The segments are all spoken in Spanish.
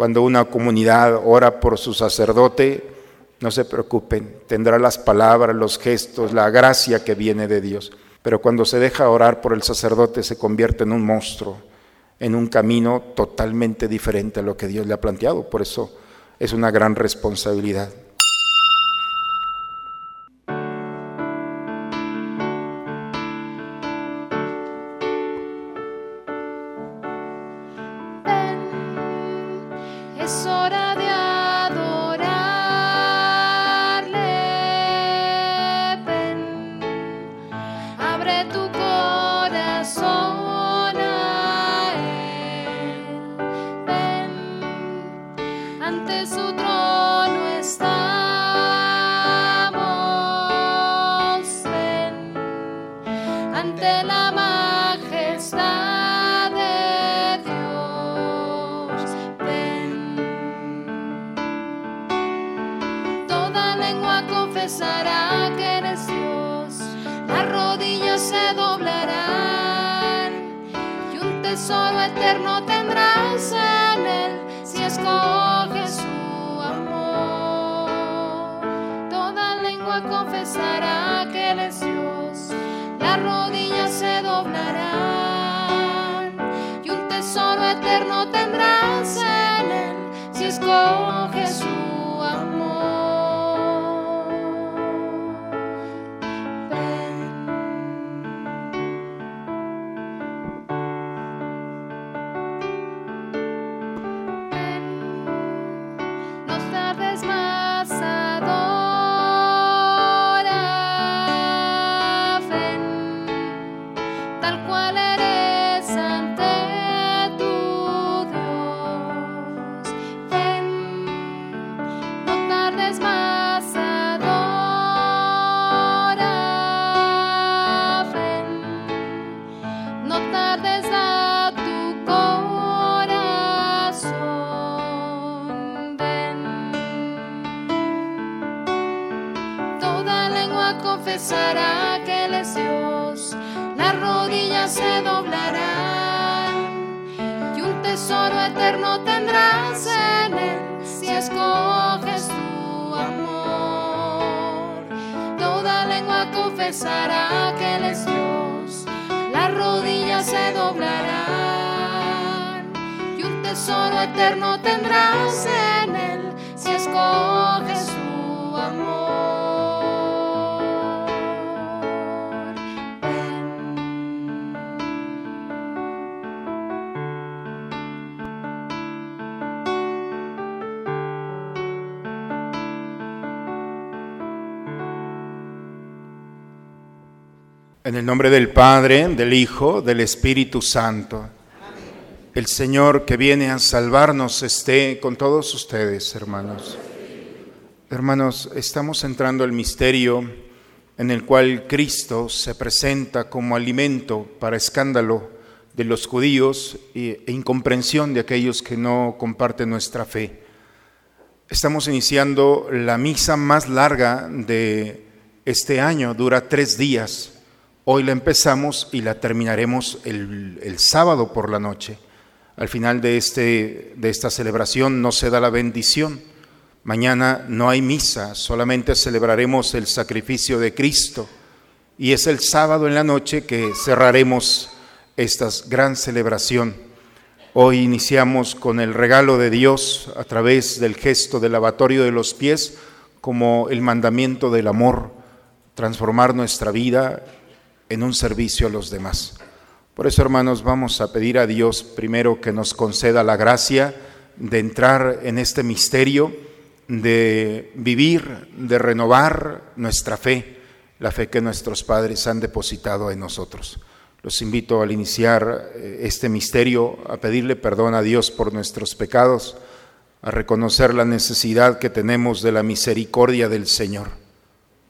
Cuando una comunidad ora por su sacerdote, no se preocupen, tendrá las palabras, los gestos, la gracia que viene de Dios. Pero cuando se deja orar por el sacerdote se convierte en un monstruo, en un camino totalmente diferente a lo que Dios le ha planteado. Por eso es una gran responsabilidad. En el nombre del Padre, del Hijo, del Espíritu Santo. El Señor que viene a salvarnos esté con todos ustedes, hermanos. Hermanos, estamos entrando al misterio en el cual Cristo se presenta como alimento para escándalo de los judíos e incomprensión de aquellos que no comparten nuestra fe. Estamos iniciando la misa más larga de este año, dura tres días Hoy la empezamos y la terminaremos el, sábado por la noche. Al final de, este, de esta celebración no se da la bendición. Mañana no hay misa, solamente celebraremos el sacrificio de Cristo. Y es el sábado en la noche que cerraremos esta gran celebración. Hoy iniciamos con el regalo de Dios a través del gesto del lavatorio de los pies como el mandamiento del amor, transformar nuestra vida en un servicio a los demás. Por eso, hermanos, vamos a pedir a Dios primero que nos conceda la gracia de entrar en este misterio, de vivir, de renovar nuestra fe, la fe que nuestros padres han depositado en nosotros. Los invito al iniciar eh, este misterio a pedirle perdón a Dios por nuestros pecados, a reconocer la necesidad que tenemos de la misericordia del Señor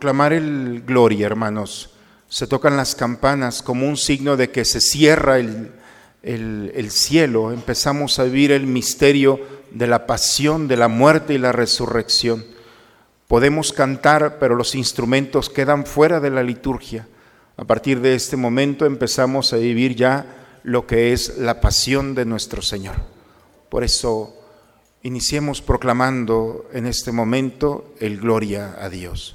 Proclamar el gloria, hermanos, se tocan las campanas como un signo de que se cierra el, el- el cielo. Empezamos a vivir el misterio de la pasión, de la muerte y la resurrección. Podemos cantar, pero los instrumentos quedan fuera de la liturgia. A partir de este momento empezamos a vivir ya lo que es la pasión de nuestro Señor. Por eso iniciemos proclamando en este momento el gloria a Dios.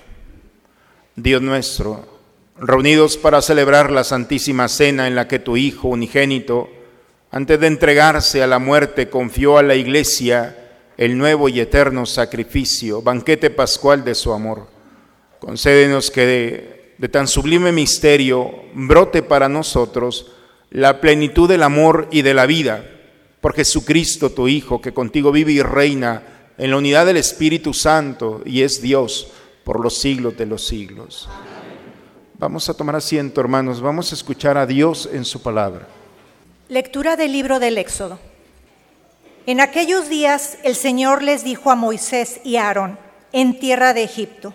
Dios nuestro, reunidos para celebrar la Santísima Cena en la que tu Hijo unigénito, antes de entregarse a la muerte, confió a la Iglesia el nuevo y eterno sacrificio, banquete pascual de su amor. Concédenos que de, tan sublime misterio brote para nosotros la plenitud del amor y de la vida, por Jesucristo tu Hijo, que contigo vive y reina en la unidad del Espíritu Santo y es Dios por los siglos de los siglos. Vamos a tomar asiento, hermanos, vamos a escuchar a Dios en su palabra. Lectura del libro del Éxodo. En aquellos días el Señor les dijo a Moisés y Aarón en tierra de Egipto,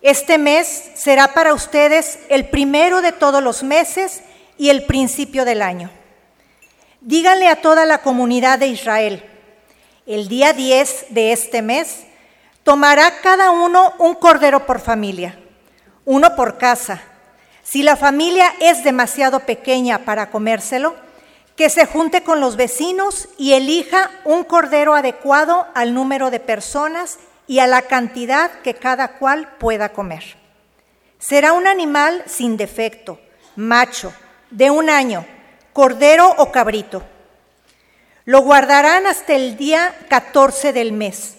este mes será para ustedes el primero de todos los meses y el principio del año. Díganle a toda la comunidad de Israel, el día 10 de este mes tomará cada uno un cordero por familia, uno por casa. Si la familia es demasiado pequeña para comérselo, que se junte con los vecinos y elija un cordero adecuado al número de personas y a la cantidad que cada cual pueda comer. Será un animal sin defecto, macho, de un año, cordero o cabrito. Lo guardarán hasta el día 14 del mes,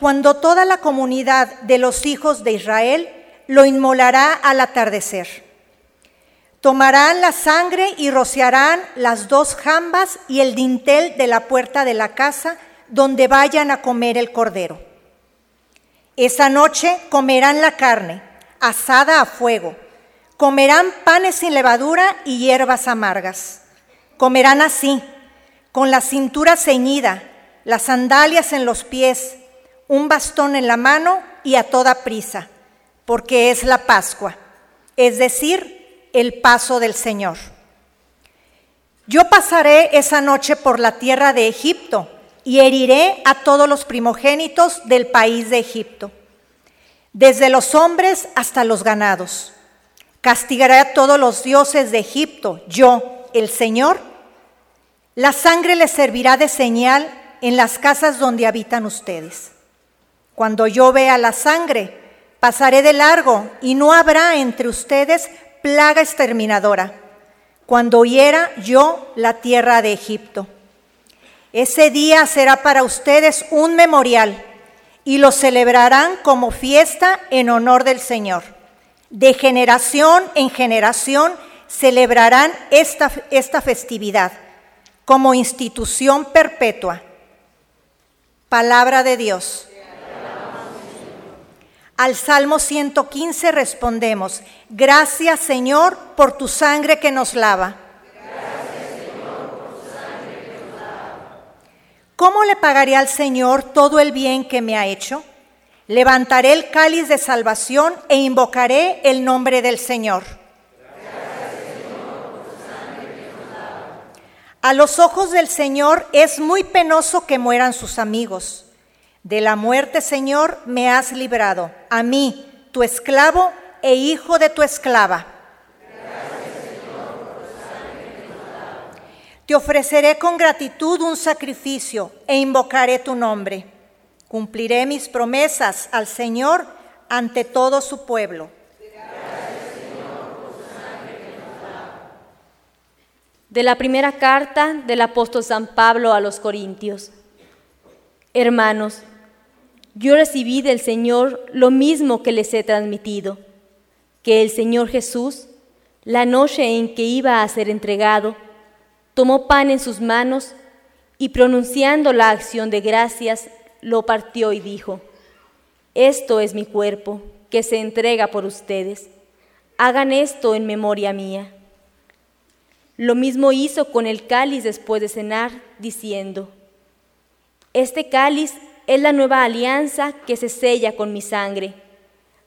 cuando toda la comunidad de los hijos de Israel lo inmolará al atardecer. Tomarán la sangre y rociarán las dos jambas y el dintel de la puerta de la casa donde vayan a comer el cordero. Esa noche comerán la carne, asada a fuego. Comerán panes sin levadura y hierbas amargas. Comerán así, con la cintura ceñida, las sandalias en los pies, un bastón en la mano y a toda prisa, porque es la Pascua, es decir, el paso del Señor. Yo pasaré esa noche por la tierra de Egipto y heriré a todos los primogénitos del país de Egipto, desde los hombres hasta los ganados. Castigaré a todos los dioses de Egipto, yo, el Señor. La sangre les servirá de señal en las casas donde habitan ustedes. Cuando yo vea la sangre, pasaré de largo y no habrá entre ustedes plaga exterminadora, cuando hiera yo la tierra de Egipto. Ese día será para ustedes un memorial y lo celebrarán como fiesta en honor del Señor. De generación en generación celebrarán esta, esta festividad como institución perpetua. Palabra de Dios. Al Salmo 115 respondemos, gracias Señor por tu sangre que nos lava. ¿Cómo le pagaré al Señor todo el bien que me ha hecho? Levantaré el cáliz de salvación e invocaré el nombre del Señor. A los ojos del Señor es muy penoso que mueran sus amigos. De la muerte, Señor, me has librado, a mí, tu esclavo e hijo de tu esclava. Te ofreceré con gratitud un sacrificio e invocaré tu nombre. Cumpliré mis promesas al Señor ante todo su pueblo. De la primera carta del apóstol San Pablo a los Corintios. Hermanos, yo recibí del Señor lo mismo que les he transmitido, que el Señor Jesús, la noche en que iba a ser entregado, tomó pan en sus manos y pronunciando la acción de gracias, lo partió y dijo, Esto es mi cuerpo, que se entrega por ustedes. Hagan esto en memoria mía. Lo mismo hizo con el cáliz después de cenar, diciendo, Este cáliz es la nueva alianza que se sella con mi sangre.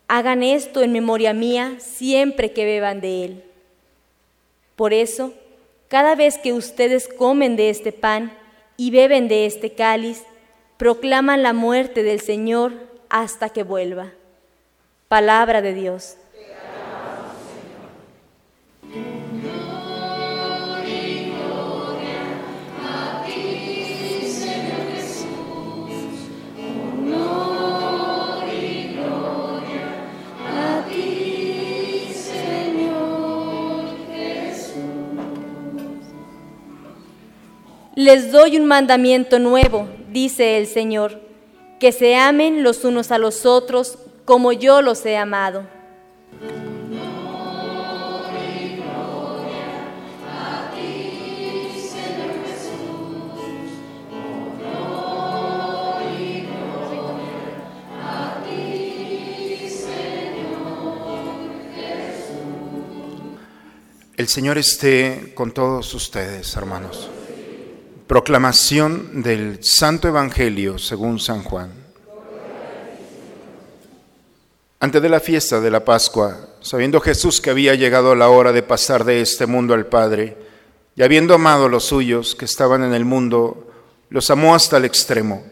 Hagan esto en memoria mía siempre que beban de él. Por eso, cada vez que ustedes comen de este pan y beben de este cáliz, proclaman la muerte del Señor hasta que vuelva. Palabra de Dios. Les doy un mandamiento nuevo, dice el Señor, que se amen los unos a los otros como yo los he amado. El Señor esté con todos ustedes, hermanos. Proclamación del Santo Evangelio según San Juan. Antes de la fiesta de la Pascua, sabiendo Jesús que había llegado la hora de pasar de este mundo al Padre, y habiendo amado a los suyos que estaban en el mundo, los amó hasta el extremo.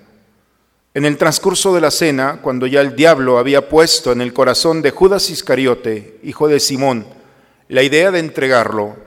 En el transcurso de la cena, cuando ya el diablo había puesto en el corazón de Judas Iscariote, hijo de Simón, la idea de entregarlo,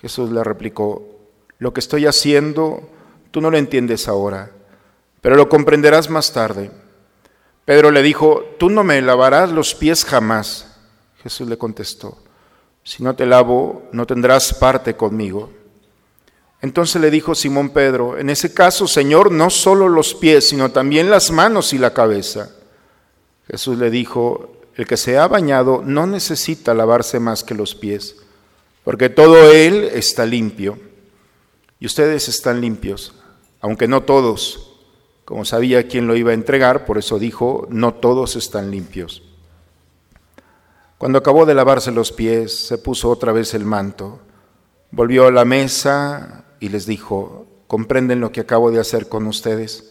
Jesús le replicó, lo que estoy haciendo tú no lo entiendes ahora, pero lo comprenderás más tarde. Pedro le dijo, tú no me lavarás los pies jamás. Jesús le contestó, si no te lavo, no tendrás parte conmigo. Entonces le dijo Simón Pedro, en ese caso, Señor, no solo los pies, sino también las manos y la cabeza. Jesús le dijo, el que se ha bañado no necesita lavarse más que los pies, porque todo él está limpio. Y ustedes están limpios, aunque no todos como sabía quién lo iba a entregar, por eso dijo, no todos están limpios. Cuando acabó de lavarse los pies, se puso otra vez el manto, volvió a la mesa y les dijo, ¿comprenden lo que acabo de hacer con ustedes?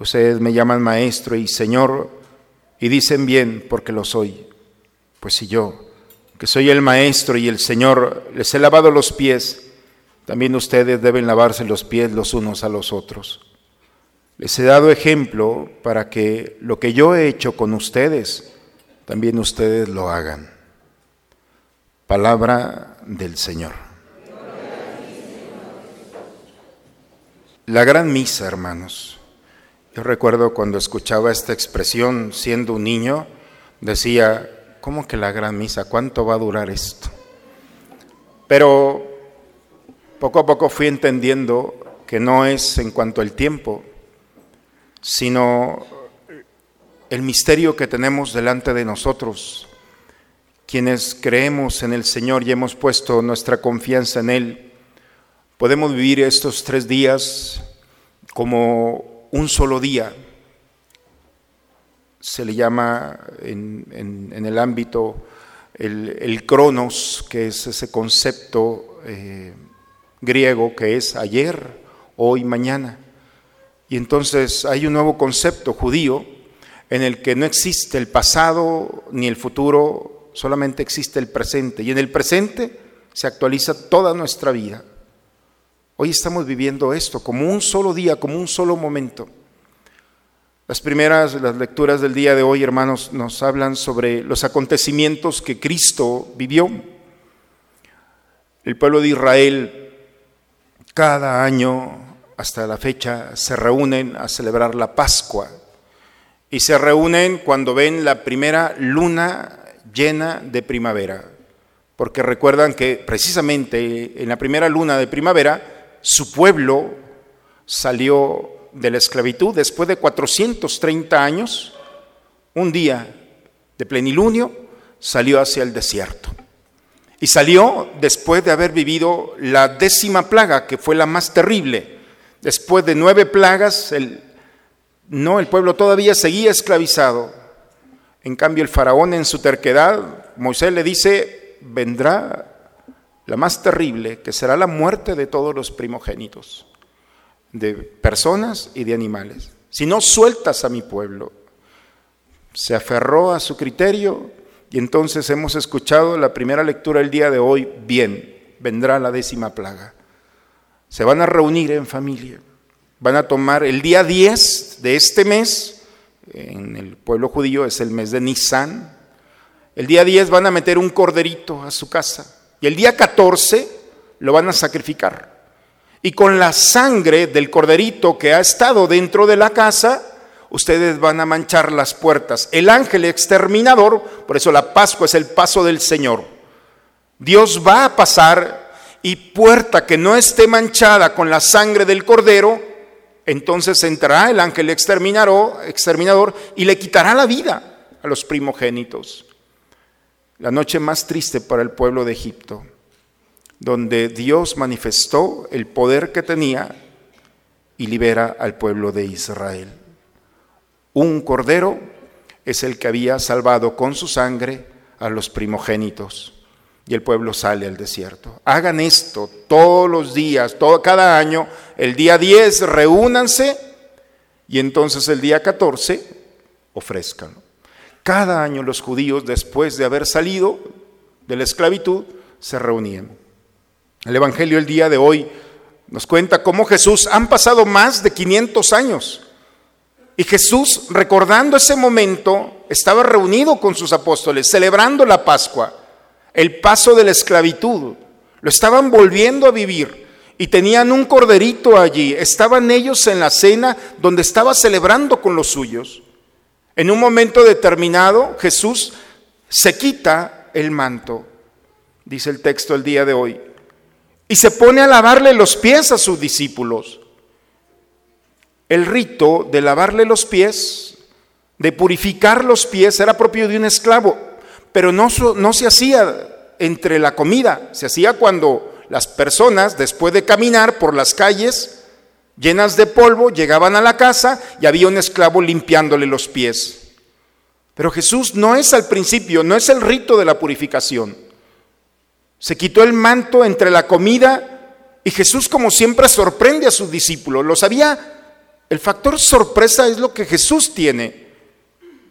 Ustedes me llaman maestro y señor y dicen bien porque lo soy. Pues si yo, que soy el maestro y el señor, les he lavado los pies, también ustedes deben lavarse los pies los unos a los otros. Les he dado ejemplo para que lo que yo he hecho con ustedes, también ustedes lo hagan. Palabra del Señor. La gran misa, hermanos. Yo recuerdo cuando escuchaba esta expresión siendo un niño, decía, ¿cómo que la gran misa? ¿Cuánto va a durar esto? Pero poco a poco fui entendiendo que no es en cuanto al tiempo, sino el misterio que tenemos delante de nosotros, quienes creemos en el Señor y hemos puesto nuestra confianza en Él, podemos vivir estos tres días como un solo día. Se le llama en, el ámbito el, cronos, que es ese concepto eh, griego que es ayer, hoy, mañana. Y entonces hay un nuevo concepto judío en el que no existe el pasado ni el futuro, solamente existe el presente. Y en el presente se actualiza toda nuestra vida. Hoy estamos viviendo esto como un solo día, como un solo momento. Las primeras, las lecturas del día de hoy, hermanos, nos hablan sobre los acontecimientos que Cristo vivió. El pueblo de Israel cada año hasta la fecha se reúnen a celebrar la Pascua y se reúnen cuando ven la primera luna llena de primavera, porque recuerdan que precisamente en la primera luna de primavera su pueblo salió de la esclavitud después de 430 años, un día de plenilunio salió hacia el desierto. Y salió después de haber vivido la décima plaga, que fue la más terrible, Después de nueve plagas, el, no, el pueblo todavía seguía esclavizado. En cambio, el faraón en su terquedad, Moisés le dice, vendrá la más terrible, que será la muerte de todos los primogénitos, de personas y de animales. Si no sueltas a mi pueblo, se aferró a su criterio y entonces hemos escuchado la primera lectura el día de hoy, bien, vendrá la décima plaga. Se van a reunir en familia. Van a tomar el día 10 de este mes, en el pueblo judío es el mes de Nisan. El día 10 van a meter un corderito a su casa. Y el día 14 lo van a sacrificar. Y con la sangre del corderito que ha estado dentro de la casa, ustedes van a manchar las puertas. El ángel exterminador, por eso la Pascua es el paso del Señor. Dios va a pasar y puerta que no esté manchada con la sangre del cordero, entonces entrará el ángel exterminador, y le quitará la vida a los primogénitos. La noche más triste para el pueblo de Egipto, donde Dios manifestó el poder que tenía y libera al pueblo de Israel. Un cordero es el que había salvado con su sangre a los primogénitos y el pueblo sale al desierto. Hagan esto todos los días, todo, cada año, el día 10 reúnanse y entonces el día 14 ofrezcan. Cada año los judíos, después de haber salido de la esclavitud, se reunían. El Evangelio el día de hoy nos cuenta cómo Jesús, han pasado más de 500 años, y Jesús, recordando ese momento, estaba reunido con sus apóstoles, celebrando la Pascua el paso de la esclavitud. Lo estaban volviendo a vivir y tenían un corderito allí. Estaban ellos en la cena donde estaba celebrando con los suyos. En un momento determinado, Jesús se quita el manto, dice el texto el día de hoy, y se pone a lavarle los pies a sus discípulos. El rito de lavarle los pies, de purificar los pies, era propio de un esclavo, pero no, no se hacía entre la comida, se hacía cuando las personas, después de caminar por las calles llenas de polvo, llegaban a la casa y había un esclavo limpiándole los pies. Pero Jesús no es al principio, no es el rito de la purificación. Se quitó el manto entre la comida y Jesús como siempre sorprende a sus discípulos. Lo sabía, el factor sorpresa es lo que Jesús tiene.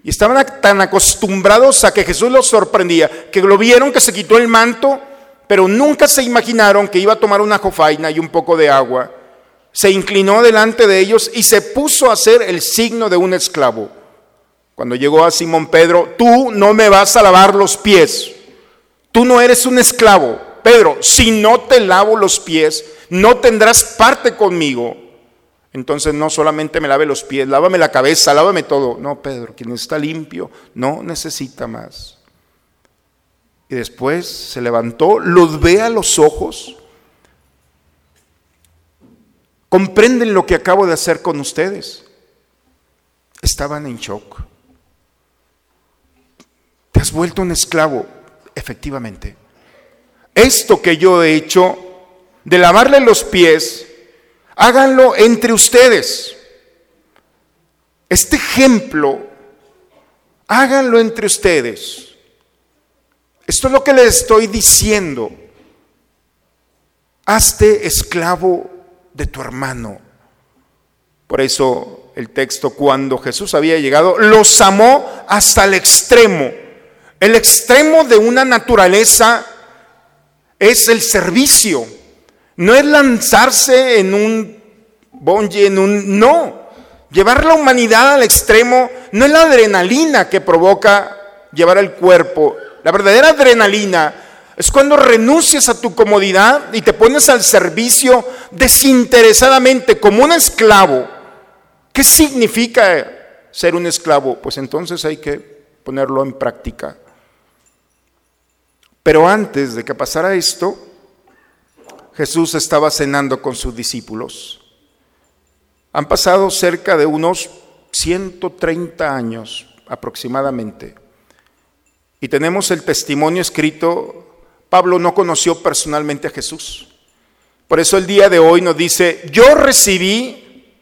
Y estaban tan acostumbrados a que Jesús los sorprendía, que lo vieron que se quitó el manto, pero nunca se imaginaron que iba a tomar una jofaina y un poco de agua. Se inclinó delante de ellos y se puso a hacer el signo de un esclavo. Cuando llegó a Simón Pedro, tú no me vas a lavar los pies. Tú no eres un esclavo. Pedro, si no te lavo los pies, no tendrás parte conmigo. Entonces no solamente me lave los pies, lávame la cabeza, lávame todo. No, Pedro, quien está limpio no necesita más. Y después se levantó, los ve a los ojos. Comprenden lo que acabo de hacer con ustedes. Estaban en shock. Te has vuelto un esclavo efectivamente, esto que yo he hecho de lavarle los pies, háganlo entre ustedes. Este ejemplo, háganlo entre ustedes. Esto es lo que les estoy diciendo. Hazte esclavo de tu hermano. Por eso el texto, cuando Jesús había llegado, los amó hasta el extremo el extremo de una naturaleza es el servicio. No es lanzarse en un bonje, en un... No. Llevar la humanidad al extremo no es la adrenalina que provoca llevar el cuerpo. La verdadera adrenalina es cuando renuncias a tu comodidad y te pones al servicio desinteresadamente como un esclavo. ¿Qué significa ser un esclavo? Pues entonces hay que ponerlo en práctica. Pero antes de que pasara esto, Jesús estaba cenando con sus discípulos. Han pasado cerca de unos 130 años aproximadamente. Y tenemos el testimonio escrito, Pablo no conoció personalmente a Jesús. Por eso el día de hoy nos dice, yo recibí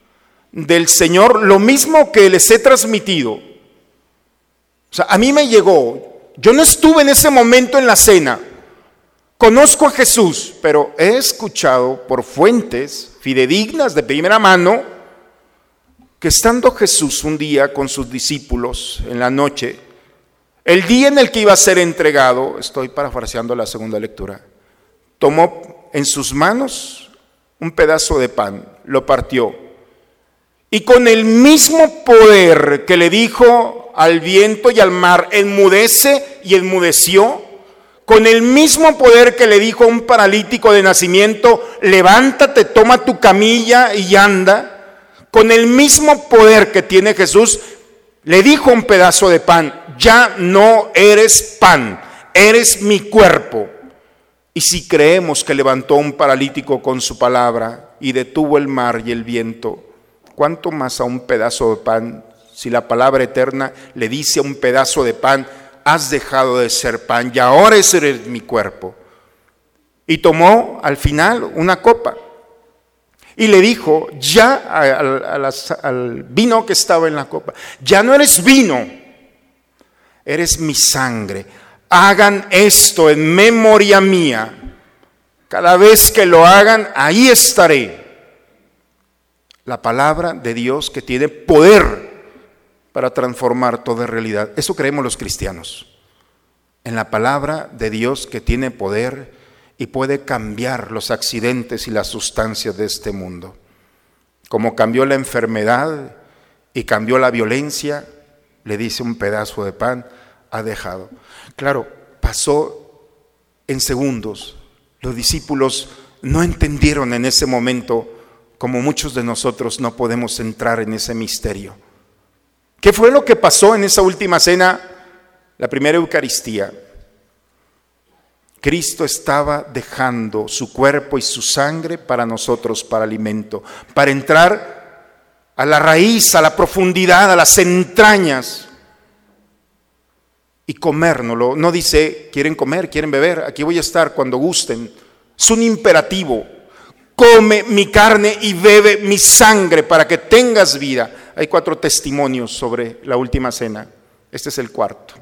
del Señor lo mismo que les he transmitido. O sea, a mí me llegó, yo no estuve en ese momento en la cena. Conozco a Jesús, pero he escuchado por fuentes fidedignas de primera mano que estando Jesús un día con sus discípulos en la noche, el día en el que iba a ser entregado, estoy parafraseando la segunda lectura, tomó en sus manos un pedazo de pan, lo partió y con el mismo poder que le dijo al viento y al mar, enmudece y enmudeció, con el mismo poder que le dijo a un paralítico de nacimiento, levántate, toma tu camilla y anda, con el mismo poder que tiene Jesús, le dijo un pedazo de pan, ya no eres pan, eres mi cuerpo. Y si creemos que levantó un paralítico con su palabra y detuvo el mar y el viento, ¿cuánto más a un pedazo de pan? Si la palabra eterna le dice a un pedazo de pan, has dejado de ser pan y ahora eres mi cuerpo. Y tomó al final una copa y le dijo ya al vino que estaba en la copa, ya no eres vino, eres mi sangre. Hagan esto en memoria mía. Cada vez que lo hagan, ahí estaré la palabra de Dios que tiene poder para transformar toda realidad. Eso creemos los cristianos. En la palabra de Dios que tiene poder y puede cambiar los accidentes y las sustancias de este mundo. Como cambió la enfermedad y cambió la violencia, le dice un pedazo de pan, ha dejado. Claro, pasó en segundos. Los discípulos no entendieron en ese momento como muchos de nosotros no podemos entrar en ese misterio. ¿Qué fue lo que pasó en esa última cena, la primera Eucaristía? Cristo estaba dejando su cuerpo y su sangre para nosotros, para alimento, para entrar a la raíz, a la profundidad, a las entrañas y comérnoslo. No dice, quieren comer, quieren beber, aquí voy a estar cuando gusten. Es un imperativo. Come mi carne y bebe mi sangre para que tengas vida. Hay cuatro testimonios sobre la última cena. Este es el cuarto.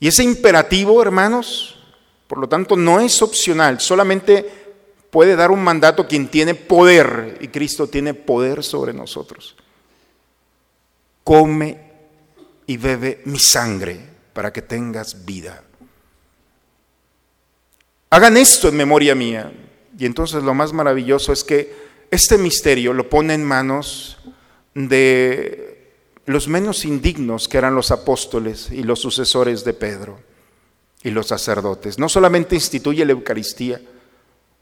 Y ese imperativo, hermanos, por lo tanto, no es opcional, solamente puede dar un mandato quien tiene poder, y Cristo tiene poder sobre nosotros. Come y bebe mi sangre para que tengas vida. Hagan esto en memoria mía. Y entonces lo más maravilloso es que este misterio lo pone en manos de los menos indignos que eran los apóstoles y los sucesores de Pedro y los sacerdotes. No solamente instituye la Eucaristía,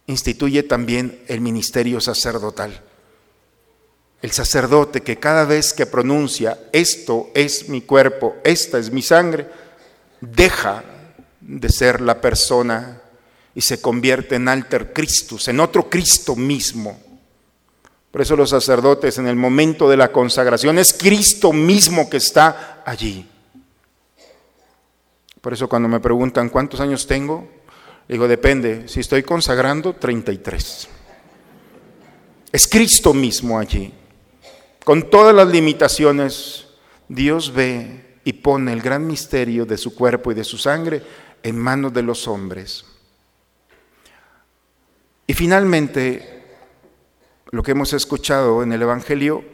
instituye también el ministerio sacerdotal. El sacerdote que cada vez que pronuncia, esto es mi cuerpo, esta es mi sangre, deja de ser la persona y se convierte en alter Christus, en otro Cristo mismo por eso los sacerdotes en el momento de la consagración es Cristo mismo que está allí. Por eso cuando me preguntan cuántos años tengo, digo, depende, si estoy consagrando, 33. Es Cristo mismo allí. Con todas las limitaciones, Dios ve y pone el gran misterio de su cuerpo y de su sangre en manos de los hombres. Y finalmente, lo que hemos escuchado en el Evangelio,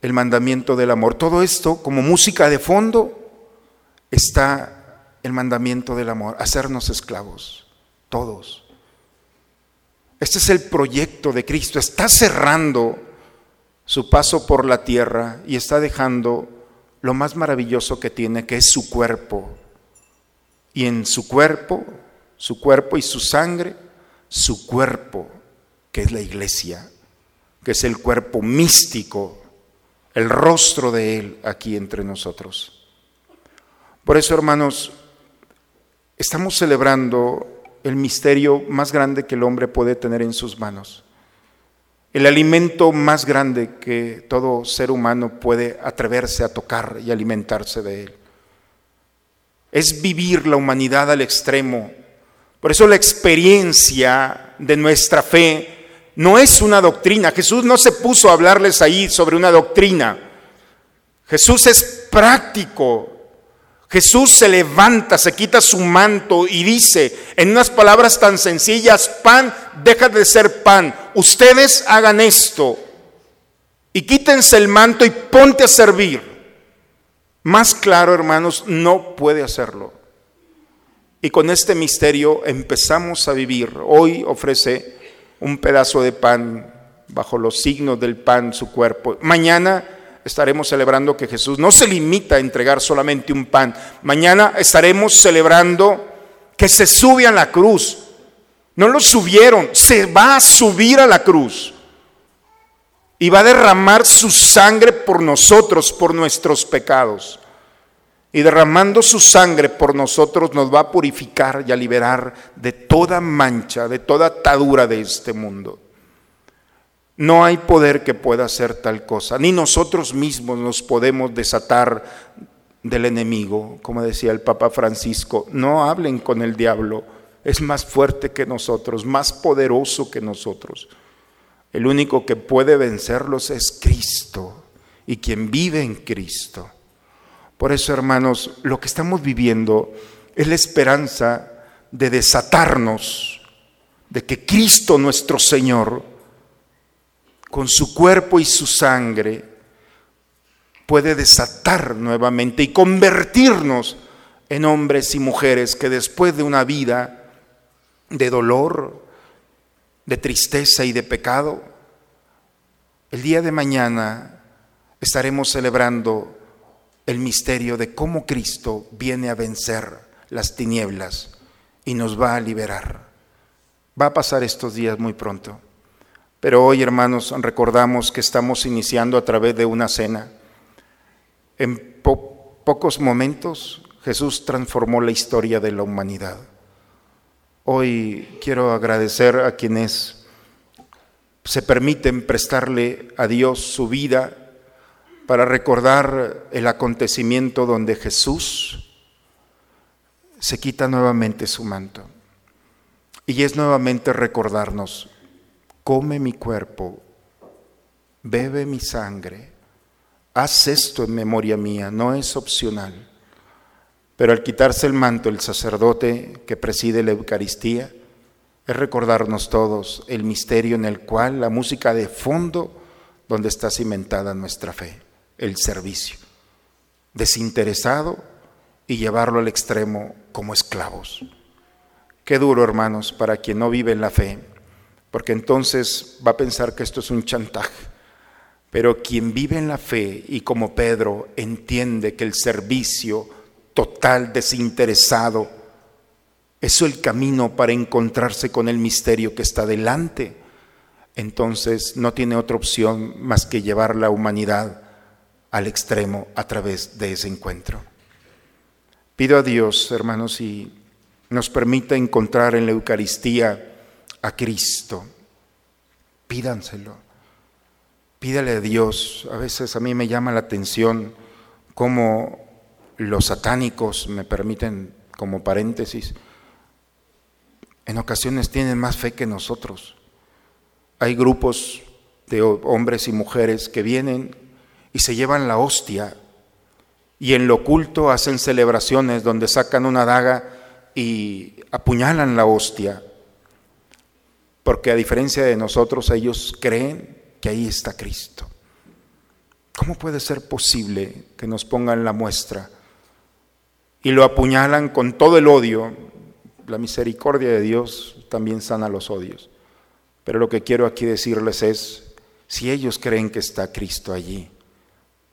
el mandamiento del amor. Todo esto, como música de fondo, está el mandamiento del amor, hacernos esclavos, todos. Este es el proyecto de Cristo, está cerrando su paso por la tierra y está dejando lo más maravilloso que tiene, que es su cuerpo. Y en su cuerpo, su cuerpo y su sangre, su cuerpo, que es la iglesia, que es el cuerpo místico, el rostro de Él aquí entre nosotros. Por eso, hermanos, estamos celebrando el misterio más grande que el hombre puede tener en sus manos, el alimento más grande que todo ser humano puede atreverse a tocar y alimentarse de él. Es vivir la humanidad al extremo. Por eso la experiencia de nuestra fe no es una doctrina. Jesús no se puso a hablarles ahí sobre una doctrina. Jesús es práctico. Jesús se levanta, se quita su manto y dice en unas palabras tan sencillas, pan deja de ser pan. Ustedes hagan esto y quítense el manto y ponte a servir. Más claro, hermanos, no puede hacerlo. Y con este misterio empezamos a vivir. Hoy ofrece un pedazo de pan bajo los signos del pan su cuerpo. Mañana estaremos celebrando que Jesús no se limita a entregar solamente un pan. Mañana estaremos celebrando que se sube a la cruz. No lo subieron, se va a subir a la cruz. Y va a derramar su sangre por nosotros, por nuestros pecados y derramando su sangre por nosotros nos va a purificar y a liberar de toda mancha, de toda atadura de este mundo. No hay poder que pueda hacer tal cosa, ni nosotros mismos nos podemos desatar del enemigo, como decía el Papa Francisco, no hablen con el diablo, es más fuerte que nosotros, más poderoso que nosotros. El único que puede vencerlos es Cristo y quien vive en Cristo. Por eso, hermanos, lo que estamos viviendo es la esperanza de desatarnos, de que Cristo nuestro Señor, con su cuerpo y su sangre, puede desatar nuevamente y convertirnos en hombres y mujeres que después de una vida de dolor, de tristeza y de pecado, el día de mañana estaremos celebrando el misterio de cómo Cristo viene a vencer las tinieblas y nos va a liberar. Va a pasar estos días muy pronto, Pero hoy, hermanos, recordamos que estamos iniciando a través de una cena. En pocos momentos Jesús transformó la historia de la humanidad. Hoy quiero agradecer a quienes se permiten prestarle a Dios su vida para recordar el acontecimiento donde Jesús se quita nuevamente su manto. Y es nuevamente recordarnos, come mi cuerpo, bebe mi sangre, haz esto en memoria mía, no es opcional. Pero al quitarse el manto, el sacerdote que preside la Eucaristía, es recordarnos todos el misterio en el cual la música de fondo donde está cimentada nuestra fe el servicio, desinteresado y llevarlo al extremo como esclavos. Qué duro, hermanos, para quien no vive en la fe, porque entonces va a pensar que esto es un chantaje. Pero quien vive en la fe y como Pedro entiende que el servicio total, desinteresado, es el camino para encontrarse con el misterio que está delante, entonces no tiene otra opción más que llevar la humanidad al extremo a través de ese encuentro. Pido a Dios, hermanos, y nos permita encontrar en la Eucaristía a Cristo. Pídanselo. Pídale a Dios. A veces a mí me llama la atención cómo los satánicos, me permiten como paréntesis, en ocasiones tienen más fe que nosotros. Hay grupos de hombres y mujeres que vienen y se llevan la hostia y en lo oculto hacen celebraciones donde sacan una daga y apuñalan la hostia, porque a diferencia de nosotros ellos creen que ahí está Cristo. ¿Cómo puede ser posible que nos pongan la muestra y lo apuñalan con todo el odio? La misericordia de Dios también sana los odios. Pero lo que quiero aquí decirles es, si ellos creen que está Cristo allí,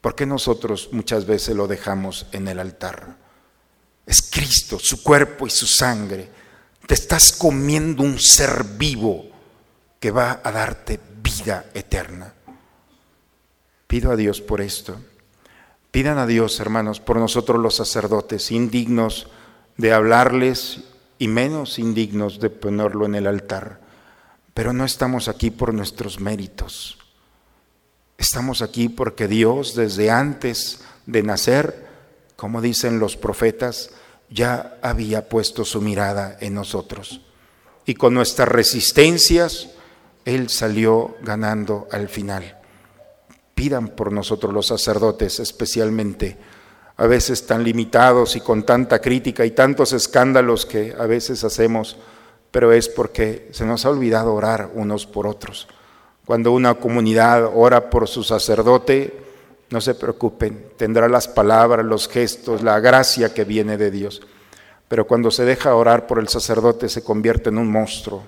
¿Por qué nosotros muchas veces lo dejamos en el altar? Es Cristo, su cuerpo y su sangre. Te estás comiendo un ser vivo que va a darte vida eterna. Pido a Dios por esto. Pidan a Dios, hermanos, por nosotros los sacerdotes, indignos de hablarles y menos indignos de ponerlo en el altar. Pero no estamos aquí por nuestros méritos. Estamos aquí porque Dios desde antes de nacer, como dicen los profetas, ya había puesto su mirada en nosotros. Y con nuestras resistencias, Él salió ganando al final. Pidan por nosotros los sacerdotes especialmente, a veces tan limitados y con tanta crítica y tantos escándalos que a veces hacemos, pero es porque se nos ha olvidado orar unos por otros. Cuando una comunidad ora por su sacerdote, no se preocupen, tendrá las palabras, los gestos, la gracia que viene de Dios. Pero cuando se deja orar por el sacerdote se convierte en un monstruo,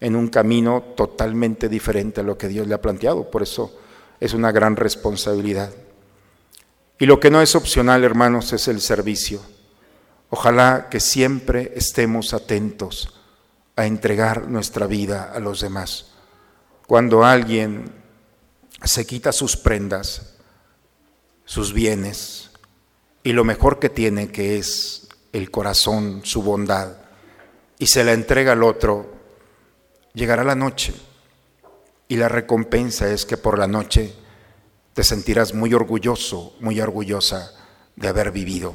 en un camino totalmente diferente a lo que Dios le ha planteado. Por eso es una gran responsabilidad. Y lo que no es opcional, hermanos, es el servicio. Ojalá que siempre estemos atentos a entregar nuestra vida a los demás. Cuando alguien se quita sus prendas, sus bienes y lo mejor que tiene, que es el corazón, su bondad, y se la entrega al otro, llegará la noche y la recompensa es que por la noche te sentirás muy orgulloso, muy orgullosa de haber vivido.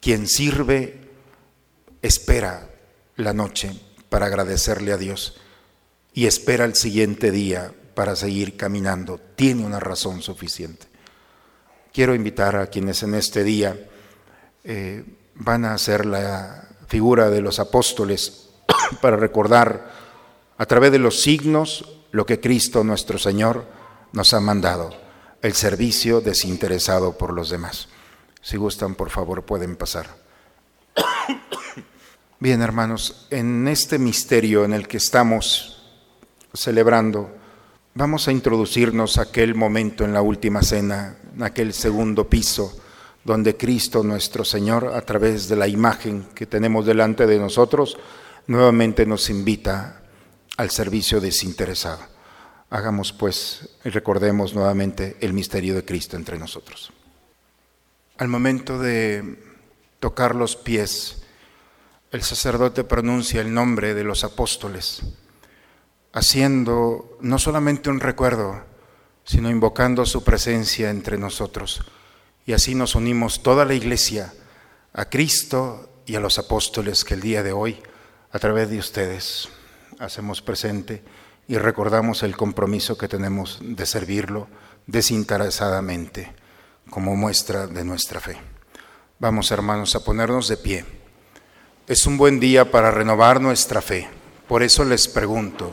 Quien sirve espera la noche para agradecerle a Dios y espera el siguiente día para seguir caminando, tiene una razón suficiente. Quiero invitar a quienes en este día eh, van a hacer la figura de los apóstoles para recordar a través de los signos lo que Cristo nuestro Señor nos ha mandado, el servicio desinteresado por los demás. Si gustan, por favor, pueden pasar. Bien, hermanos, en este misterio en el que estamos celebrando, vamos a introducirnos a aquel momento en la última cena, en aquel segundo piso, donde Cristo nuestro Señor, a través de la imagen que tenemos delante de nosotros, nuevamente nos invita al servicio desinteresado. Hagamos pues y recordemos nuevamente el misterio de Cristo entre nosotros. Al momento de tocar los pies, el sacerdote pronuncia el nombre de los apóstoles, haciendo no solamente un recuerdo, sino invocando su presencia entre nosotros. Y así nos unimos toda la iglesia a Cristo y a los apóstoles que el día de hoy, a través de ustedes, hacemos presente y recordamos el compromiso que tenemos de servirlo desinteresadamente como muestra de nuestra fe. Vamos hermanos a ponernos de pie. Es un buen día para renovar nuestra fe. Por eso les pregunto,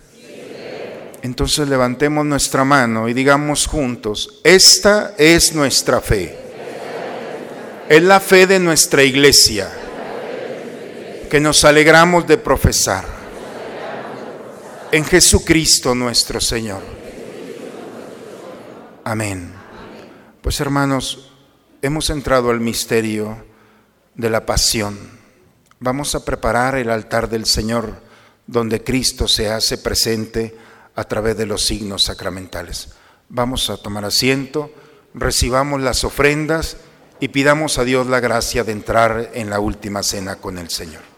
Entonces levantemos nuestra mano y digamos juntos, esta es nuestra fe. Es la fe de nuestra iglesia que nos alegramos de profesar en Jesucristo nuestro Señor. Amén. Pues hermanos, hemos entrado al misterio de la pasión. Vamos a preparar el altar del Señor donde Cristo se hace presente a través de los signos sacramentales. Vamos a tomar asiento, recibamos las ofrendas y pidamos a Dios la gracia de entrar en la última cena con el Señor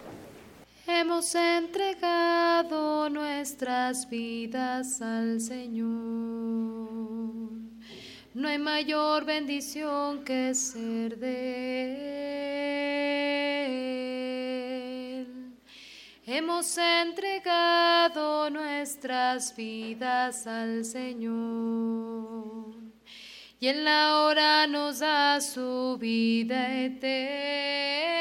hemos entregado nuestras vidas al Señor. No hay mayor bendición que ser de Él. Hemos entregado nuestras vidas al Señor y en la hora nos da su vida eterna.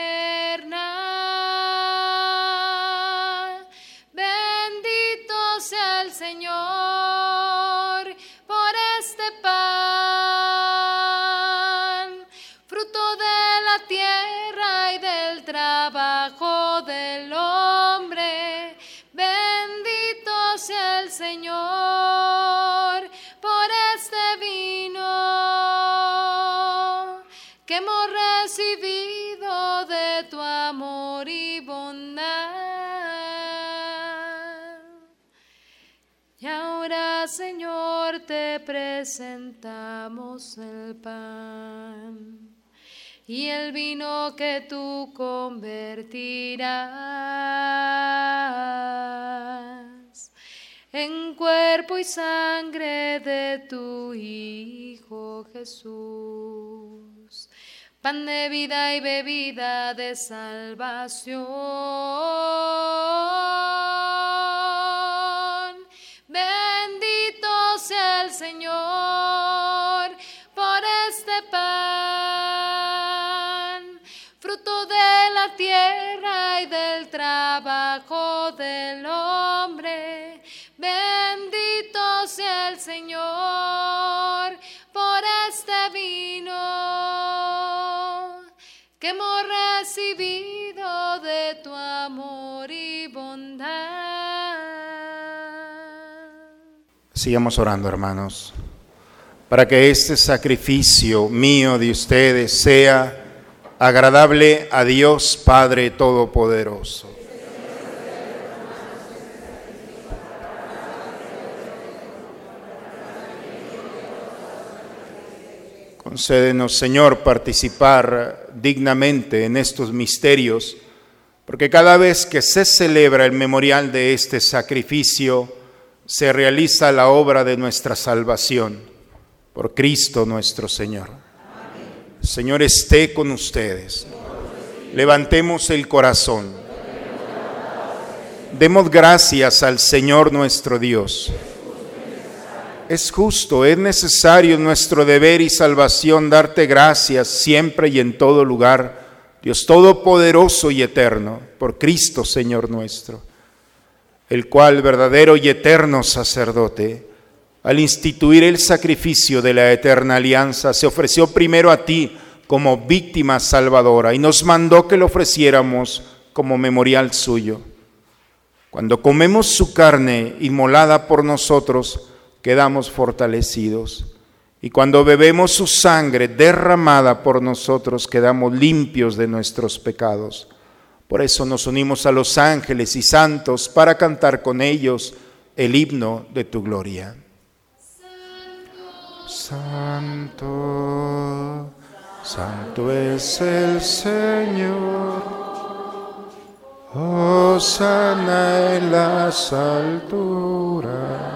Presentamos el pan y el vino que tú convertirás en cuerpo y sangre de tu Hijo Jesús, pan de vida y bebida de salvación. Pan, fruto de la tierra y del trabajo del hombre. Bendito sea el Señor por este vino que hemos recibido de tu amor y bondad. Sigamos orando, hermanos, para que este sacrificio mío de ustedes sea agradable a Dios Padre Todopoderoso. Concédenos, Señor, participar dignamente en estos misterios, porque cada vez que se celebra el memorial de este sacrificio, se realiza la obra de nuestra salvación por Cristo nuestro Señor. Señor esté con ustedes. Levantemos el corazón. Demos gracias al Señor nuestro Dios. Es justo, es necesario nuestro deber y salvación darte gracias siempre y en todo lugar, Dios Todopoderoso y Eterno, por Cristo Señor nuestro el cual verdadero y eterno sacerdote, al instituir el sacrificio de la eterna alianza, se ofreció primero a ti como víctima salvadora y nos mandó que lo ofreciéramos como memorial suyo. Cuando comemos su carne inmolada por nosotros, quedamos fortalecidos. Y cuando bebemos su sangre derramada por nosotros, quedamos limpios de nuestros pecados. Por eso nos unimos a los ángeles y santos para cantar con ellos el himno de tu gloria. Santo, santo es el Señor. Oh, sana en las alturas.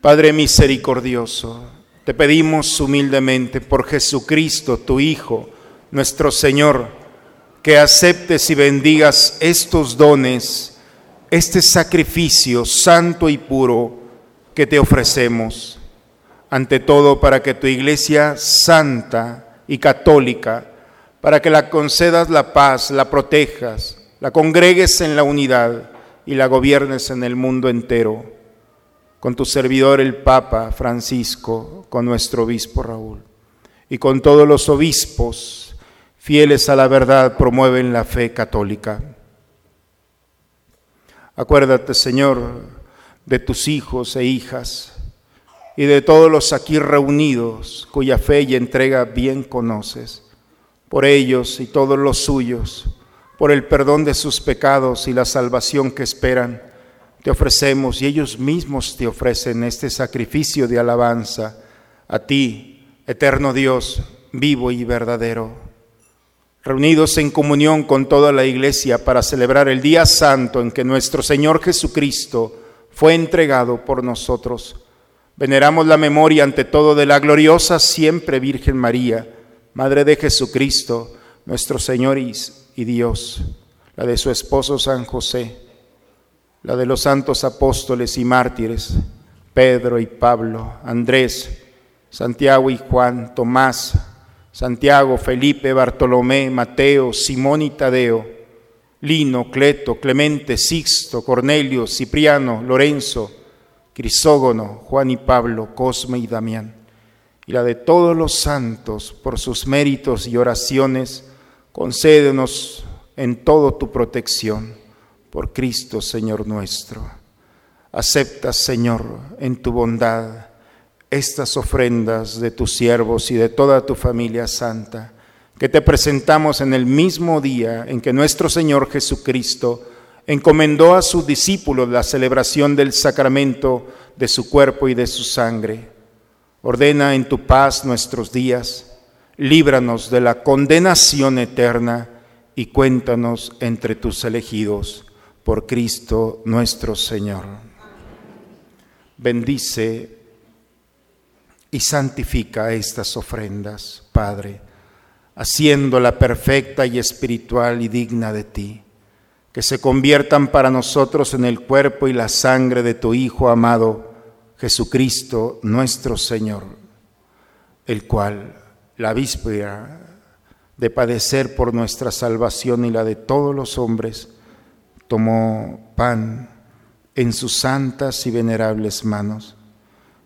Padre misericordioso, te pedimos humildemente por Jesucristo, tu Hijo, nuestro Señor, que aceptes y bendigas estos dones, este sacrificio santo y puro que te ofrecemos. Ante todo, para que tu iglesia santa y católica, para que la concedas la paz, la protejas, la congregues en la unidad y la gobiernes en el mundo entero con tu servidor el Papa Francisco, con nuestro obispo Raúl, y con todos los obispos fieles a la verdad promueven la fe católica. Acuérdate, Señor, de tus hijos e hijas y de todos los aquí reunidos cuya fe y entrega bien conoces, por ellos y todos los suyos, por el perdón de sus pecados y la salvación que esperan te ofrecemos y ellos mismos te ofrecen este sacrificio de alabanza a ti, eterno Dios, vivo y verdadero. Reunidos en comunión con toda la iglesia para celebrar el día santo en que nuestro Señor Jesucristo fue entregado por nosotros, veneramos la memoria ante todo de la gloriosa siempre Virgen María, Madre de Jesucristo, nuestro Señor y Dios, la de su esposo San José la de los santos apóstoles y mártires, Pedro y Pablo, Andrés, Santiago y Juan, Tomás, Santiago, Felipe, Bartolomé, Mateo, Simón y Tadeo, Lino, Cleto, Clemente, Sixto, Cornelio, Cipriano, Lorenzo, Crisógono, Juan y Pablo, Cosme y Damián, y la de todos los santos, por sus méritos y oraciones, concédenos en todo tu protección por Cristo, Señor nuestro. Acepta, Señor, en tu bondad estas ofrendas de tus siervos y de toda tu familia santa, que te presentamos en el mismo día en que nuestro Señor Jesucristo encomendó a sus discípulos la celebración del sacramento de su cuerpo y de su sangre. Ordena en tu paz nuestros días, líbranos de la condenación eterna y cuéntanos entre tus elegidos por Cristo nuestro Señor. Bendice y santifica estas ofrendas, Padre, haciéndola perfecta y espiritual y digna de ti, que se conviertan para nosotros en el cuerpo y la sangre de tu Hijo amado, Jesucristo nuestro Señor, el cual, la víspera de padecer por nuestra salvación y la de todos los hombres, tomó pan en sus santas y venerables manos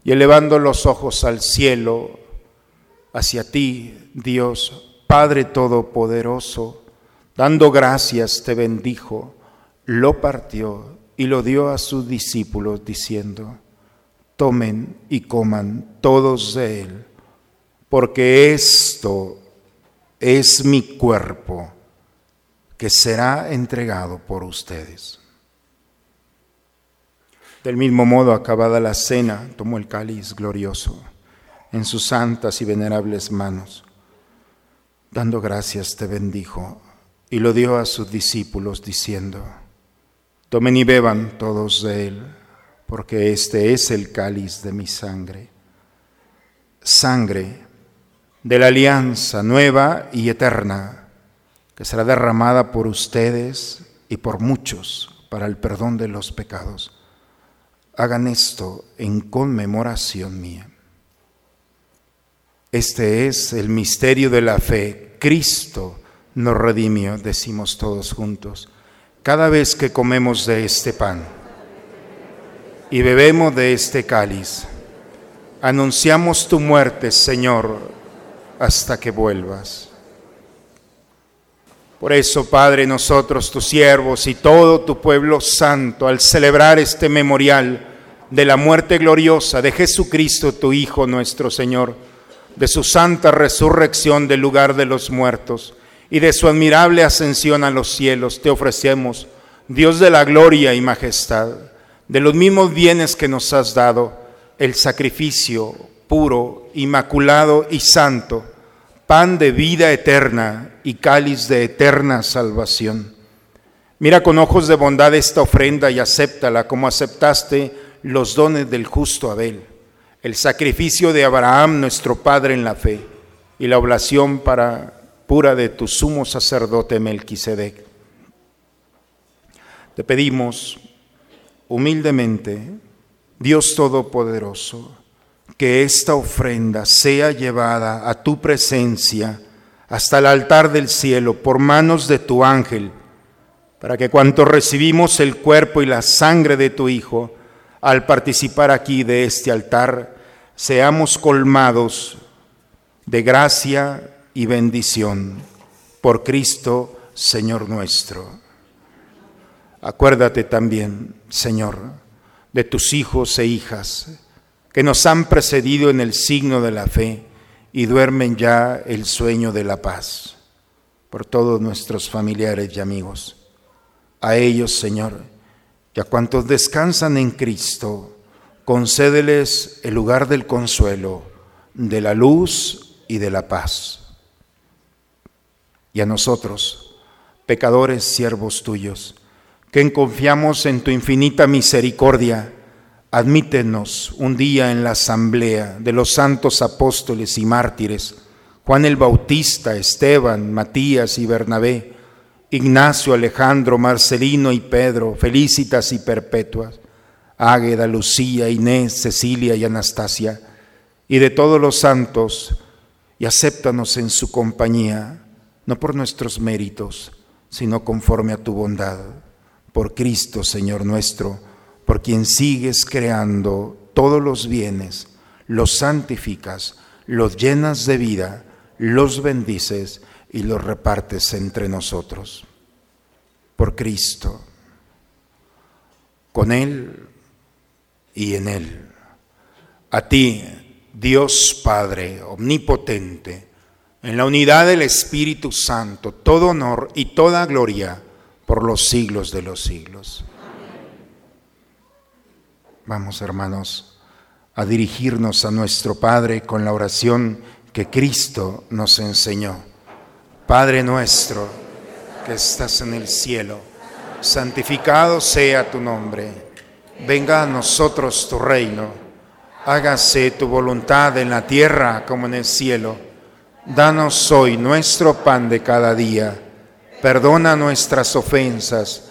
y elevando los ojos al cielo, hacia ti, Dios, Padre Todopoderoso, dando gracias te bendijo, lo partió y lo dio a sus discípulos diciendo, tomen y coman todos de él, porque esto es mi cuerpo que será entregado por ustedes. Del mismo modo, acabada la cena, tomó el cáliz glorioso en sus santas y venerables manos Dando gracias te bendijo y lo dio a sus discípulos diciendo, tomen y beban todos de él, porque este es el cáliz de mi sangre, sangre de la alianza nueva y eterna, que será derramada por ustedes y por muchos para el perdón de los pecados. Hagan esto en conmemoración mía. Este es el misterio de la fe. Cristo nos redimió, decimos todos juntos, cada vez que comemos de este pan y bebemos de este cáliz. Anunciamos tu muerte, Señor, hasta que vuelvas. Por eso, Padre, nosotros, tus siervos y todo tu pueblo santo, al celebrar este memorial de la muerte gloriosa de Jesucristo, tu Hijo nuestro Señor, de su santa resurrección del lugar de los muertos y de su admirable ascensión a los cielos, te ofrecemos, Dios de la gloria y majestad, de los mismos bienes que nos has dado, el sacrificio puro, inmaculado y santo, pan de vida eterna y cáliz de eterna salvación. Mira con ojos de bondad esta ofrenda y acéptala como aceptaste los dones del justo Abel el sacrificio de Abraham, nuestro Padre en la fe, y la oblación para pura de tu sumo sacerdote Melquisedec. Te pedimos humildemente, Dios Todopoderoso, que esta ofrenda sea llevada a tu presencia hasta el altar del cielo por manos de tu ángel, para que cuanto recibimos el cuerpo y la sangre de tu Hijo, al participar aquí de este altar, seamos colmados de gracia y bendición por Cristo, Señor nuestro. Acuérdate también, Señor, de tus hijos e hijas que nos han precedido en el signo de la fe y duermen ya el sueño de la paz, por todos nuestros familiares y amigos. A ellos, Señor, y a cuantos descansan en Cristo, concédeles el lugar del consuelo, de la luz y de la paz. Y a nosotros, pecadores siervos tuyos, que confiamos en tu infinita misericordia, admítenos un día en la asamblea de los santos apóstoles y mártires, Juan el Bautista, Esteban, Matías y Bernabé, Ignacio, Alejandro, Marcelino y Pedro, felicitas y perpetuas Águeda, Lucía, Inés, Cecilia y Anastasia, y de todos los santos, y acéptanos en su compañía, no por nuestros méritos, sino conforme a tu bondad, por Cristo, Señor nuestro, por quien sigues creando todos los bienes, los santificas, los llenas de vida, los bendices y los repartes entre nosotros. Por Cristo. Con Él y en Él. A ti, Dios Padre Omnipotente, en la unidad del Espíritu Santo, todo honor y toda gloria por los siglos de los siglos. Vamos, hermanos, a dirigirnos a nuestro Padre con la oración que Cristo nos enseñó. Padre nuestro, que estás en el cielo, santificado sea tu nombre venga a nosotros tu reino, hágase tu voluntad en la tierra como en el cielo. Danos hoy nuestro pan de cada día, perdona nuestras ofensas,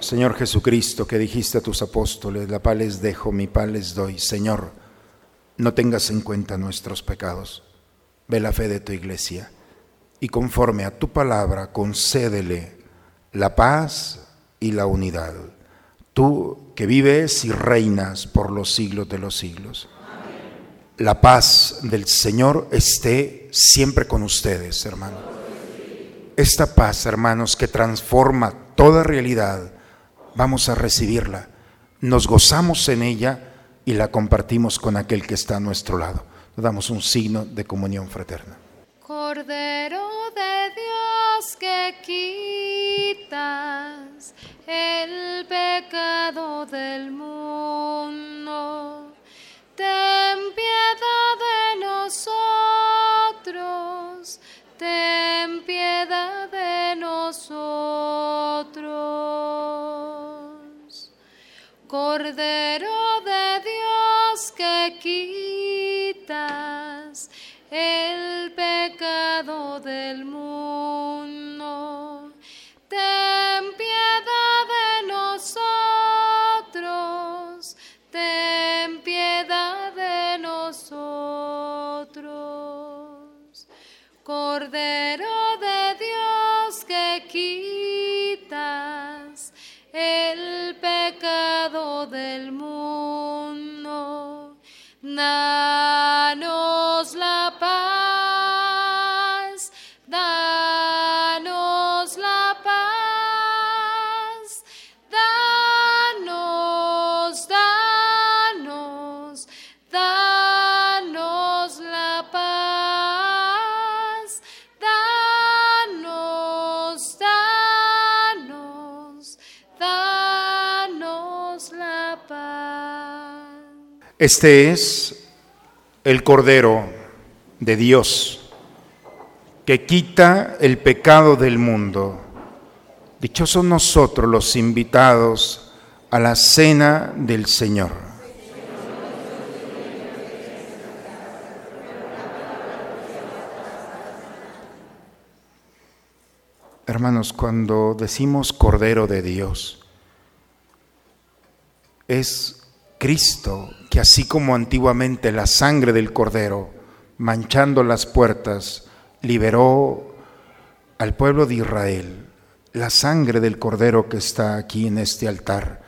Señor Jesucristo, que dijiste a tus apóstoles, la paz les dejo, mi paz les doy. Señor, no tengas en cuenta nuestros pecados. Ve la fe de tu iglesia y conforme a tu palabra concédele la paz y la unidad. Tú que vives y reinas por los siglos de los siglos. La paz del Señor esté siempre con ustedes, hermanos. Esta paz, hermanos, que transforma toda realidad, vamos a recibirla. Nos gozamos en ella y la compartimos con aquel que está a nuestro lado. Nos damos un signo de comunión fraterna. Cordero de Dios que quitas el pecado del mundo, ten piedad de nosotros, ten piedad de nosotros. Cordero de Dios que quitas el pecado del mundo. Este es el Cordero de Dios que quita el pecado del mundo. Dichosos nosotros los invitados a la cena del Señor. Hermanos, cuando decimos Cordero de Dios, es Cristo que así como antiguamente la sangre del Cordero, manchando las puertas, liberó al pueblo de Israel, la sangre del Cordero que está aquí en este altar,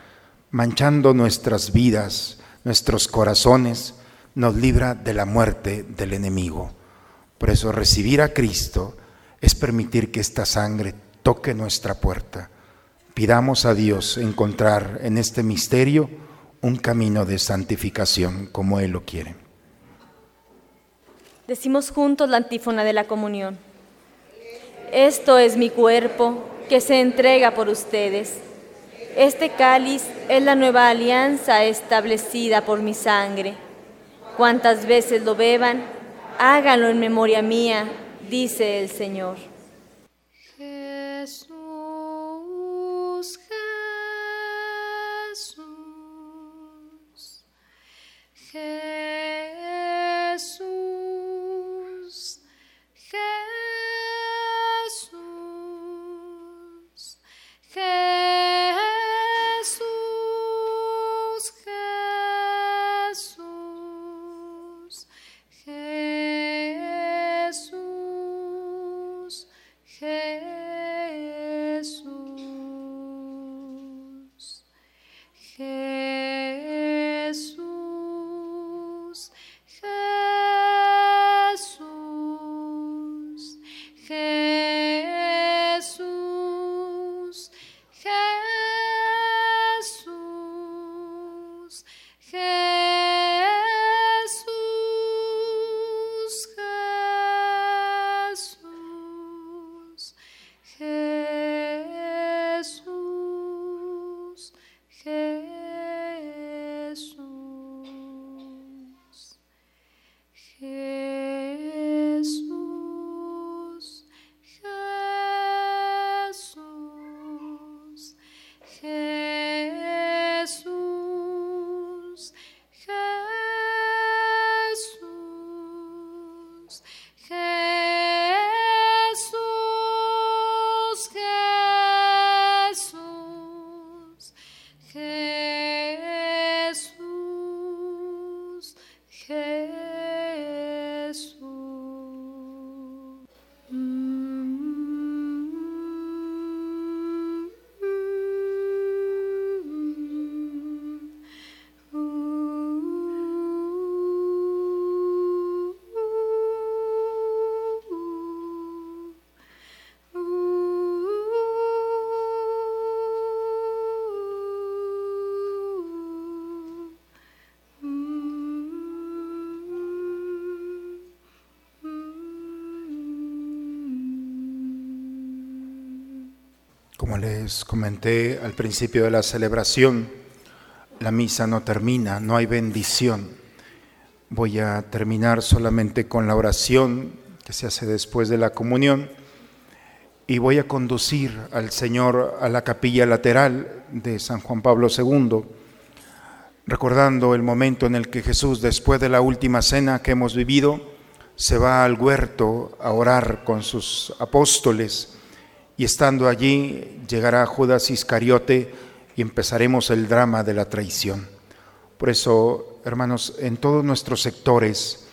manchando nuestras vidas, nuestros corazones, nos libra de la muerte del enemigo. Por eso recibir a Cristo es permitir que esta sangre toque nuestra puerta. Pidamos a Dios encontrar en este misterio un camino de santificación como Él lo quiere. Decimos juntos la antífona de la comunión. Esto es mi cuerpo que se entrega por ustedes. Este cáliz es la nueva alianza establecida por mi sangre. Cuantas veces lo beban, háganlo en memoria mía, dice el Señor. Como les comenté al principio de la celebración, la misa no termina, no hay bendición. Voy a terminar solamente con la oración que se hace después de la comunión y voy a conducir al Señor a la capilla lateral de San Juan Pablo II, recordando el momento en el que Jesús, después de la última cena que hemos vivido, se va al huerto a orar con sus apóstoles y estando allí llegará Judas Iscariote y empezaremos el drama de la traición. Por eso, hermanos, en todos nuestros sectores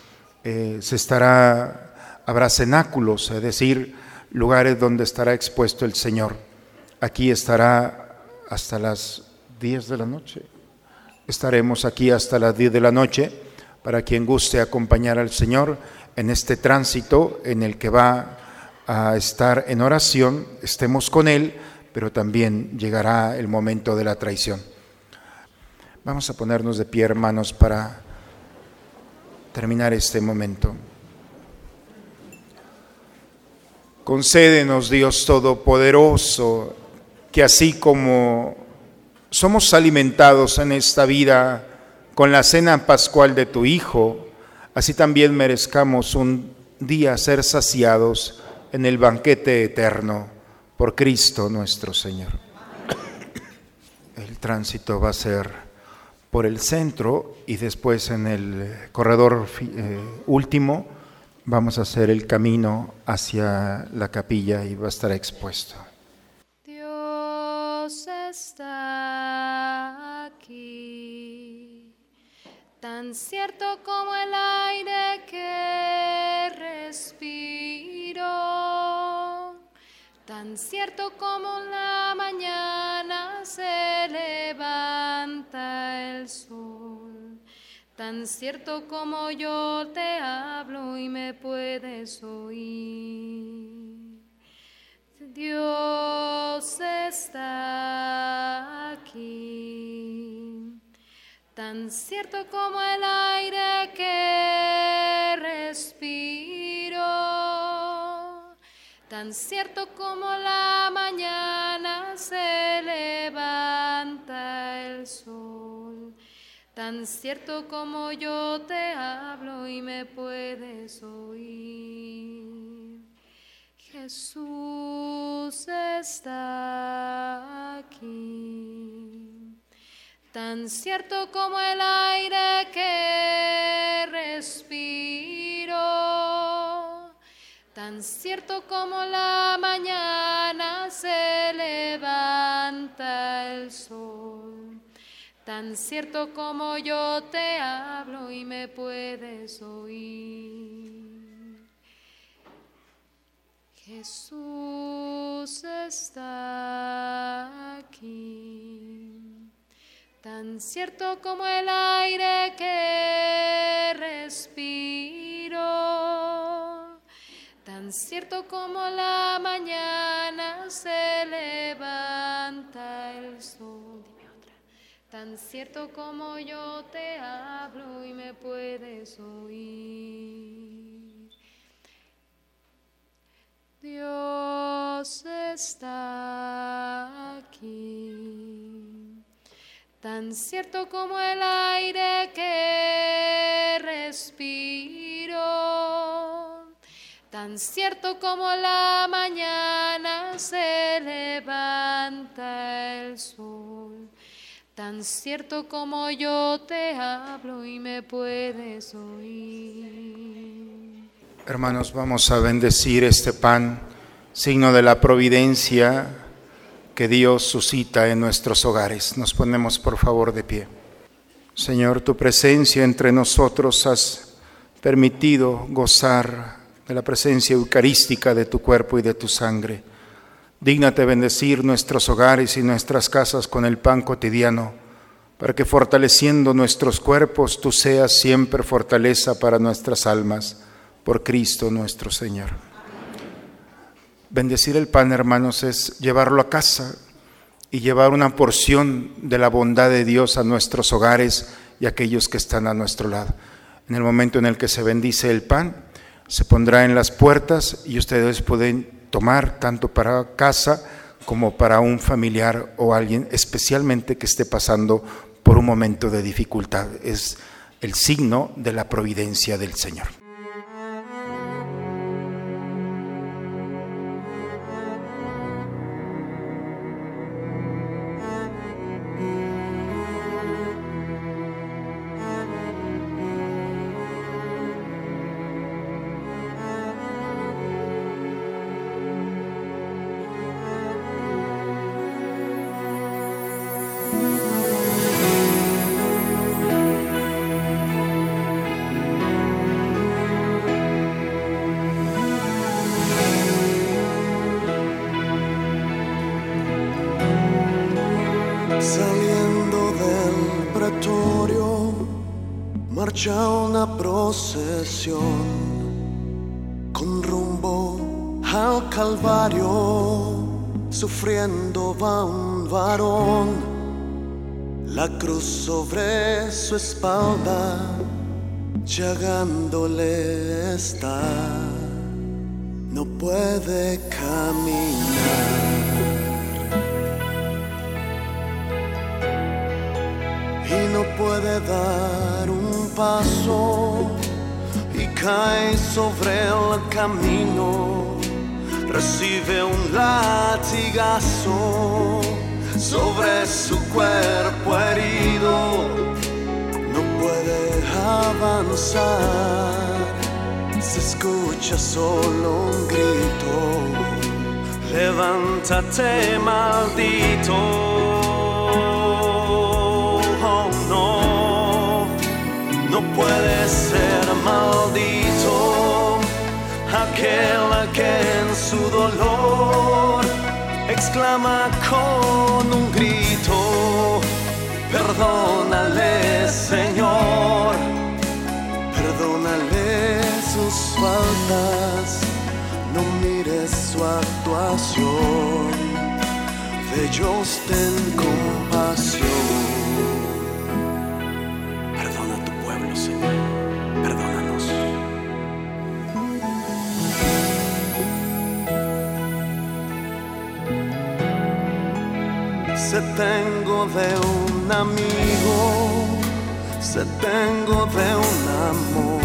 eh, se estará, habrá cenáculos, es decir, lugares donde estará expuesto el Señor. Aquí estará hasta las 10 de la noche. Estaremos aquí hasta las 10 de la noche para quien guste acompañar al Señor en este tránsito en el que va a estar en oración, estemos con Él, pero también llegará el momento de la traición. Vamos a ponernos de pie, hermanos, para terminar este momento. Concédenos, Dios Todopoderoso, que así como somos alimentados en esta vida con la cena pascual de tu Hijo, así también merezcamos un día ser saciados en el banquete eterno por Cristo nuestro Señor. El tránsito va a ser por el centro y después en el corredor eh, último vamos a hacer el camino hacia la capilla y va a estar expuesto. Dios está aquí, tan cierto como el aire que tan cierto como la mañana se levanta el sol Tan cierto como yo te hablo y me puedes oír. Dios está aquí. Tan cierto como el aire que respiro. Tan cierto como la mañana se levanta el sol Tan cierto como yo te hablo y me puedes oír. Jesús está aquí. Tan cierto como el aire que respiro. Tan cierto como la mañana se levanta el sol Tan cierto como yo te hablo y me puedes oír. Jesús está aquí. Tan cierto como el aire que Tan cierto como la mañana se levanta el sol Tan cierto como yo te hablo y me puedes oír. Dios está aquí. Tan cierto como el aire que respiro. Tan cierto como la mañana se levanta el sol Tan cierto como yo te hablo y me puedes oír. Hermanos, vamos a bendecir este pan, signo de la providencia que Dios suscita en nuestros hogares. Nos ponemos por favor de pie. Señor, tu presencia entre nosotros has permitido gozar de la presencia eucarística de tu cuerpo y de tu sangre. Dígnate bendecir nuestros hogares y nuestras casas con el pan cotidiano, para que fortaleciendo nuestros cuerpos tú seas siempre fortaleza para nuestras almas, por Cristo nuestro Señor. Bendecir el pan, hermanos, es llevarlo a casa y llevar una porción de la bondad de Dios a nuestros hogares y a aquellos que están a nuestro lado. En el momento en el que se bendice el pan, se pondrá en las puertas y ustedes pueden tomar tanto para casa como para un familiar o alguien, especialmente que esté pasando por un momento de dificultad. Es el signo de la providencia del Señor. Marcha una procesión con rumbo al Calvario. Sufriendo va un varón, la cruz sobre su espalda, llagándole está. No puede caminar. y no puede dar paso y cae sobre el camino. Recibe un latigazo sobre su cuerpo herido. No puede avanzar. Se escucha solo un grito. Levántate, maldito. Puede ser maldito aquel que en su dolor exclama con un grito, perdónale Señor, perdónale sus faltas, no mires su actuación, de ellos ten compasión. Se tengo de un amigo, se tengo de un amor,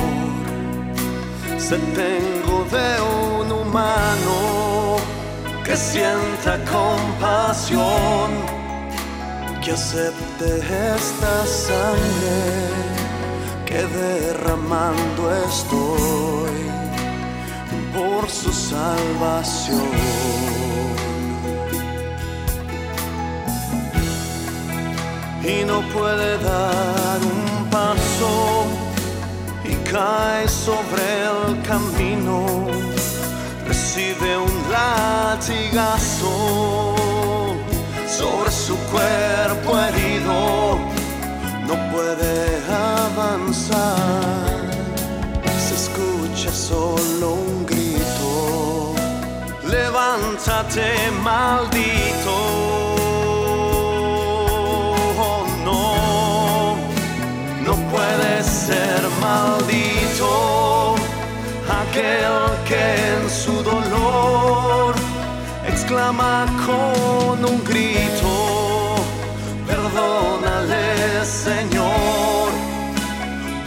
se tengo de un humano que sienta compasión que acepte esta sangre que derramando estoy por su salvación. Y no puede dar un paso y cae sobre el camino, recibe un latigazo sobre su cuerpo herido, no puede avanzar. Se escucha solo un grito, levántate maldito. Aquel que en su dolor exclama con un grito, perdónale Señor,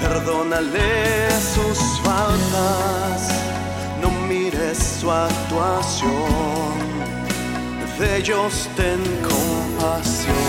perdónale sus faltas, no mires su actuación, de ellos ten compasión.